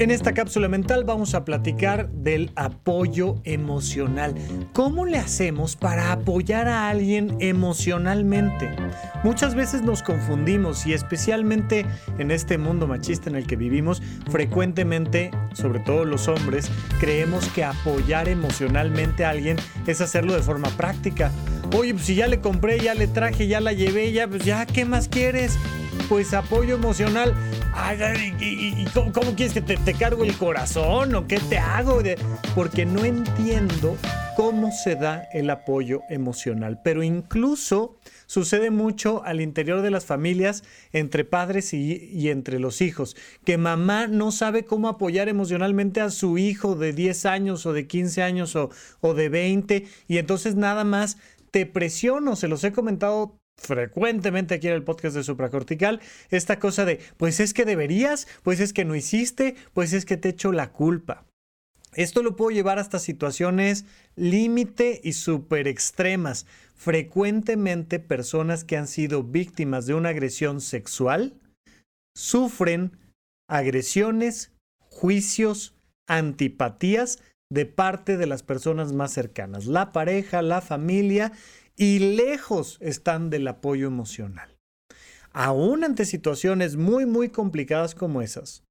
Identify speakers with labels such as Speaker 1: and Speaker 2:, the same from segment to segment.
Speaker 1: En esta cápsula mental vamos a platicar del apoyo emocional. ¿Cómo le hacemos para apoyar a alguien emocionalmente? Muchas veces nos confundimos y especialmente en este mundo machista en el que vivimos, frecuentemente, sobre todo los hombres, creemos que apoyar emocionalmente a alguien es hacerlo de forma práctica. Oye, pues si ya le compré, ya le traje, ya la llevé, ya, pues ya, ¿qué más quieres? Pues apoyo emocional. ¿y, cómo, quieres que te, cargo el corazón o qué te hago? Porque no entiendo cómo se da el apoyo emocional. Pero incluso sucede mucho al interior de las familias, entre padres y, entre los hijos, que mamá no sabe cómo apoyar emocionalmente a su hijo de 10 años o de 15 años o, o de 20 y entonces nada más te presiono, se los he comentado frecuentemente aquí en el podcast de supracortical, esta cosa de, pues es que deberías, pues es que no hiciste, pues es que te echo la culpa. Esto lo puedo llevar hasta situaciones límite y súper extremas. Frecuentemente personas que han sido víctimas de una agresión sexual sufren agresiones, juicios, antipatías de parte de las personas más cercanas, la pareja, la familia y lejos están del apoyo emocional. Aún ante situaciones muy, muy complicadas como esas,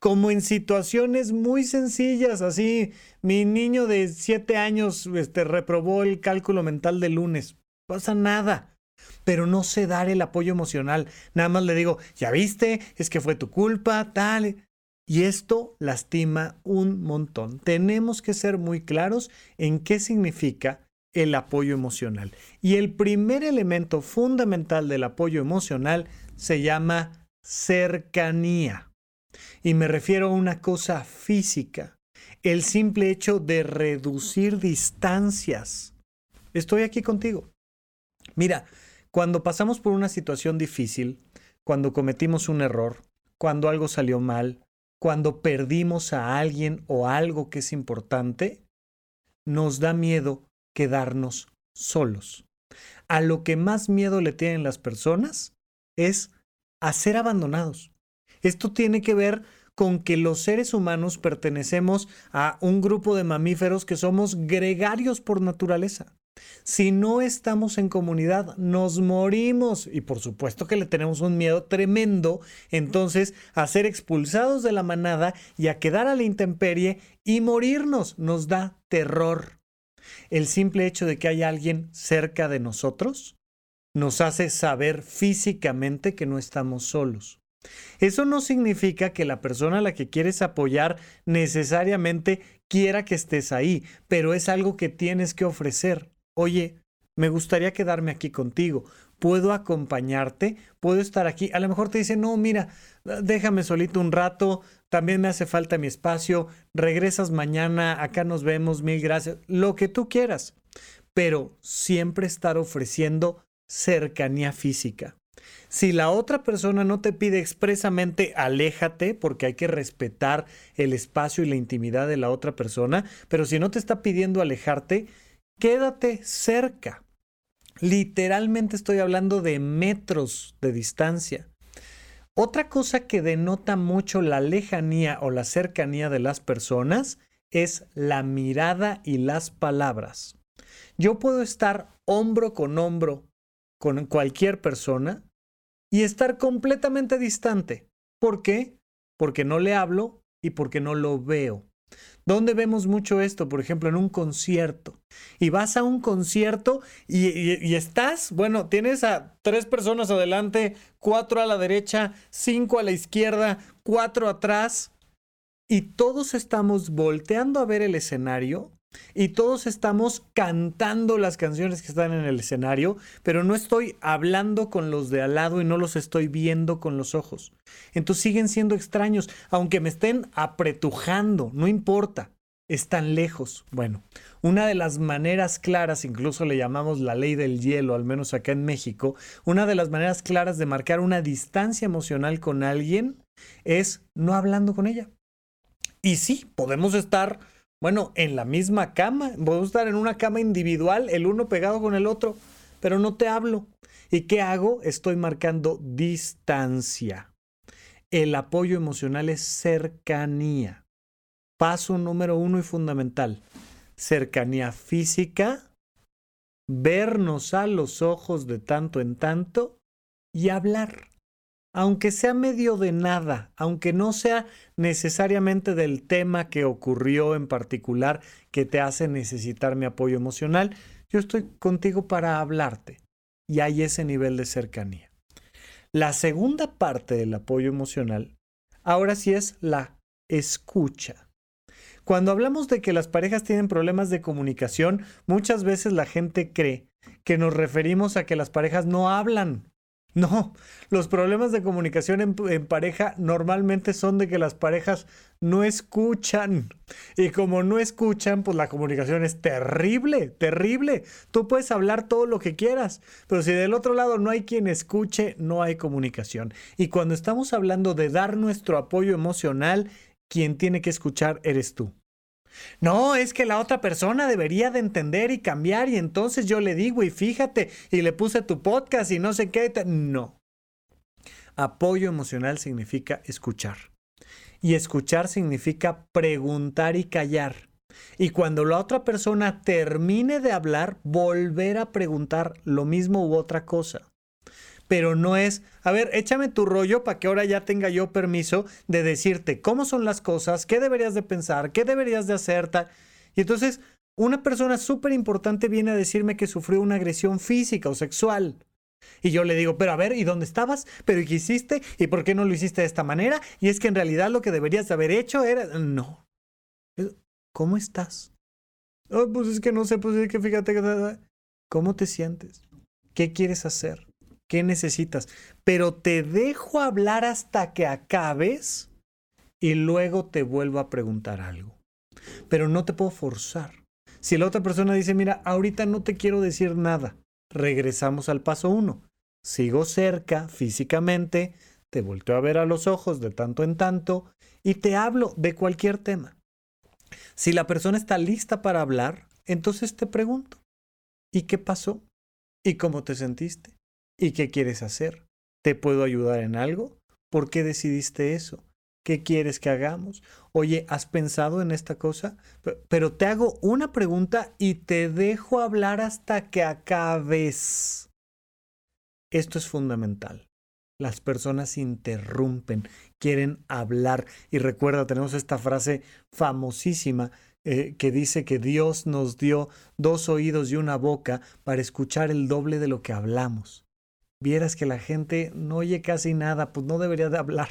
Speaker 1: como en situaciones muy sencillas, así, mi niño de 7 años este, reprobó el cálculo mental de lunes, pasa nada, pero no sé dar el apoyo emocional, nada más le digo, ya viste, es que fue tu culpa, tal. Y esto lastima un montón. Tenemos que ser muy claros en qué significa el apoyo emocional. Y el primer elemento fundamental del apoyo emocional se llama cercanía. Y me refiero a una cosa física, el simple hecho de reducir distancias. Estoy aquí contigo. Mira, cuando pasamos por una situación difícil, cuando cometimos un error, cuando algo salió mal, cuando perdimos a alguien o algo que es importante, nos da miedo quedarnos solos. A lo que más miedo le tienen las personas es a ser abandonados. Esto tiene que ver con que los seres humanos pertenecemos a un grupo de mamíferos que somos gregarios por naturaleza. Si no estamos en comunidad, nos morimos. Y por supuesto que le tenemos un miedo tremendo, entonces, a ser expulsados de la manada y a quedar a la intemperie y morirnos nos da terror. El simple hecho de que haya alguien cerca de nosotros nos hace saber físicamente que no estamos solos. Eso no significa que la persona a la que quieres apoyar necesariamente quiera que estés ahí, pero es algo que tienes que ofrecer. Oye, me gustaría quedarme aquí contigo. ¿Puedo acompañarte? ¿Puedo estar aquí? A lo mejor te dice, no, mira, déjame solito un rato, también me hace falta mi espacio, regresas mañana, acá nos vemos, mil gracias, lo que tú quieras, pero siempre estar ofreciendo cercanía física. Si la otra persona no te pide expresamente aléjate, porque hay que respetar el espacio y la intimidad de la otra persona, pero si no te está pidiendo alejarte, quédate cerca. Literalmente estoy hablando de metros de distancia. Otra cosa que denota mucho la lejanía o la cercanía de las personas es la mirada y las palabras. Yo puedo estar hombro con hombro con cualquier persona y estar completamente distante. ¿Por qué? Porque no le hablo y porque no lo veo. ¿Dónde vemos mucho esto? Por ejemplo, en un concierto. Y vas a un concierto y, estás, bueno, tienes a tres personas adelante, cuatro a la derecha, cinco a la izquierda, cuatro atrás. Y todos estamos volteando a ver el escenario y todos estamos cantando las canciones que están en el escenario, pero no estoy hablando con los de al lado y no los estoy viendo con los ojos. Entonces siguen siendo extraños, aunque me estén apretujando, no importa, están lejos. Bueno, una de las maneras claras, incluso le llamamos la ley del hielo, al menos acá en México, una de las maneras claras de marcar una distancia emocional con alguien es no hablando con ella. Y sí, podemos estar bueno, en la misma cama. Podemos estar en una cama individual, el uno pegado con el otro, pero no te hablo. ¿Y qué hago? Estoy marcando distancia. El apoyo emocional es cercanía. Paso número uno y fundamental. Cercanía física, vernos a los ojos de tanto en tanto y hablar. Aunque sea medio de nada, aunque no sea necesariamente del tema que ocurrió en particular que te hace necesitar mi apoyo emocional, yo estoy contigo para hablarte. Y hay ese nivel de cercanía. La segunda parte del apoyo emocional, ahora sí es la escucha. Cuando hablamos de que las parejas tienen problemas de comunicación, muchas veces la gente cree que nos referimos a que las parejas no hablan. No, los problemas de comunicación en, pareja normalmente son de que las parejas no escuchan. Y como no escuchan, pues la comunicación es terrible, terrible. Tú puedes hablar todo lo que quieras, pero si del otro lado no hay quien escuche, no hay comunicación. Y cuando estamos hablando de dar nuestro apoyo emocional, quien tiene que escuchar eres tú. No, es que la otra persona debería de entender y cambiar y entonces yo le digo y fíjate y le puse tu podcast y no sé qué. No. Apoyo emocional significa escuchar. Y escuchar significa preguntar y callar. Y cuando la otra persona termine de hablar, volver a preguntar lo mismo u otra cosa pero no es, a ver, échame tu rollo para que ahora ya tenga yo permiso de decirte cómo son las cosas, qué deberías de pensar, qué deberías de hacer. Y entonces, una persona súper importante viene a decirme que sufrió una agresión física o sexual. Y yo le digo, pero a ver, ¿y dónde estabas? ¿Pero y qué hiciste? ¿Y por qué no lo hiciste de esta manera? Y es que en realidad lo que deberías de haber hecho era... No. ¿Cómo estás? Oh, pues es que no sé, pues es que fíjate, ¿cómo te sientes? ¿Qué quieres hacer? ¿Qué necesitas? Pero te dejo hablar hasta que acabes y luego te vuelvo a preguntar algo. Pero no te puedo forzar. Si la otra persona dice, mira, ahorita no te quiero decir nada, regresamos al paso uno. Sigo cerca físicamente, te volteo a ver a los ojos de tanto en tanto y te hablo de cualquier tema. Si la persona está lista para hablar, entonces te pregunto, ¿y qué pasó? ¿Y cómo te sentiste? ¿Y qué quieres hacer? ¿Te puedo ayudar en algo? ¿Por qué decidiste eso? ¿Qué quieres que hagamos? Oye, ¿has pensado en esta cosa? Pero te hago una pregunta y te dejo hablar hasta que acabes. Esto es fundamental. Las personas interrumpen, quieren hablar. Y recuerda, tenemos esta frase famosísima eh, que dice que Dios nos dio dos oídos y una boca para escuchar el doble de lo que hablamos vieras que la gente no oye casi nada, pues no debería de hablar.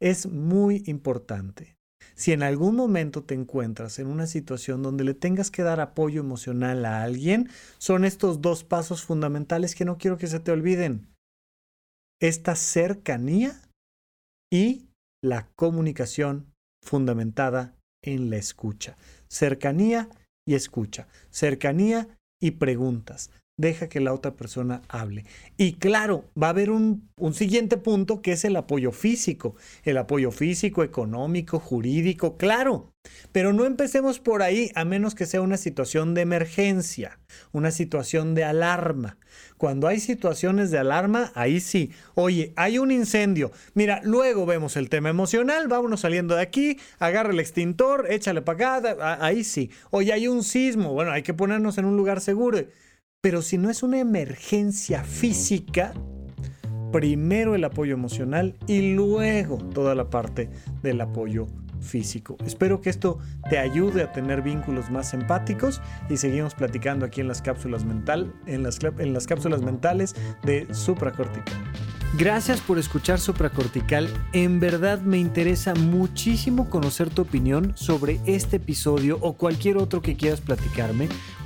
Speaker 1: Es muy importante. Si en algún momento te encuentras en una situación donde le tengas que dar apoyo emocional a alguien, son estos dos pasos fundamentales que no quiero que se te olviden. Esta cercanía y la comunicación fundamentada en la escucha. Cercanía y escucha. Cercanía y preguntas deja que la otra persona hable. Y claro, va a haber un, siguiente punto que es el apoyo físico, el apoyo físico, económico, jurídico, claro. Pero no empecemos por ahí a menos que sea una situación de emergencia, una situación de alarma. Cuando hay situaciones de alarma, ahí sí. Oye, hay un incendio. Mira, luego vemos el tema emocional, vámonos saliendo de aquí, agarra el extintor, échale para acá, ahí sí. Oye, hay un sismo, bueno, hay que ponernos en un lugar seguro. Pero si no es una emergencia física, primero el apoyo emocional y luego toda la parte del apoyo físico. Espero que esto te ayude a tener vínculos más empáticos y seguimos platicando aquí en las cápsulas mental, en las, en las cápsulas mentales de supracortical. Gracias por escuchar Supracortical. En verdad me interesa muchísimo conocer tu opinión sobre este episodio o cualquier otro que quieras platicarme.